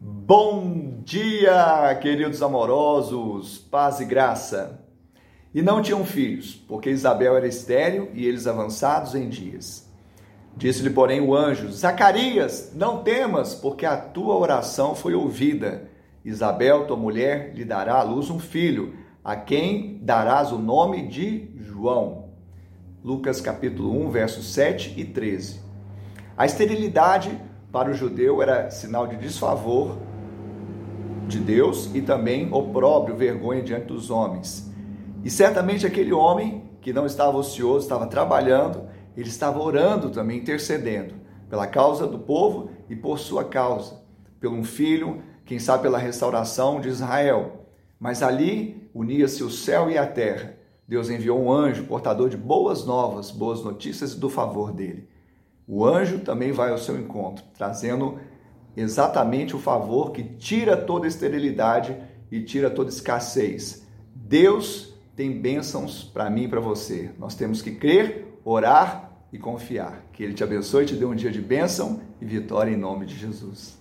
Bom dia, queridos amorosos, paz e graça. E não tinham filhos, porque Isabel era estéril e eles avançados em dias. Disse-lhe, porém, o anjo: Zacarias, não temas, porque a tua oração foi ouvida. Isabel, tua mulher, lhe dará à luz um filho, a quem darás o nome de João. Lucas capítulo 1, versos 7 e 13. A esterilidade para o judeu era sinal de desfavor de Deus e também opróbrio, vergonha diante dos homens. E certamente aquele homem que não estava ocioso, estava trabalhando, ele estava orando também, intercedendo pela causa do povo e por sua causa, pelo um filho, quem sabe pela restauração de Israel. Mas ali unia-se o céu e a terra. Deus enviou um anjo portador de boas novas, boas notícias do favor dele. O anjo também vai ao seu encontro, trazendo exatamente o favor que tira toda esterilidade e tira toda escassez. Deus tem bênçãos para mim e para você. Nós temos que crer, orar e confiar. Que Ele te abençoe e te dê um dia de bênção e vitória em nome de Jesus.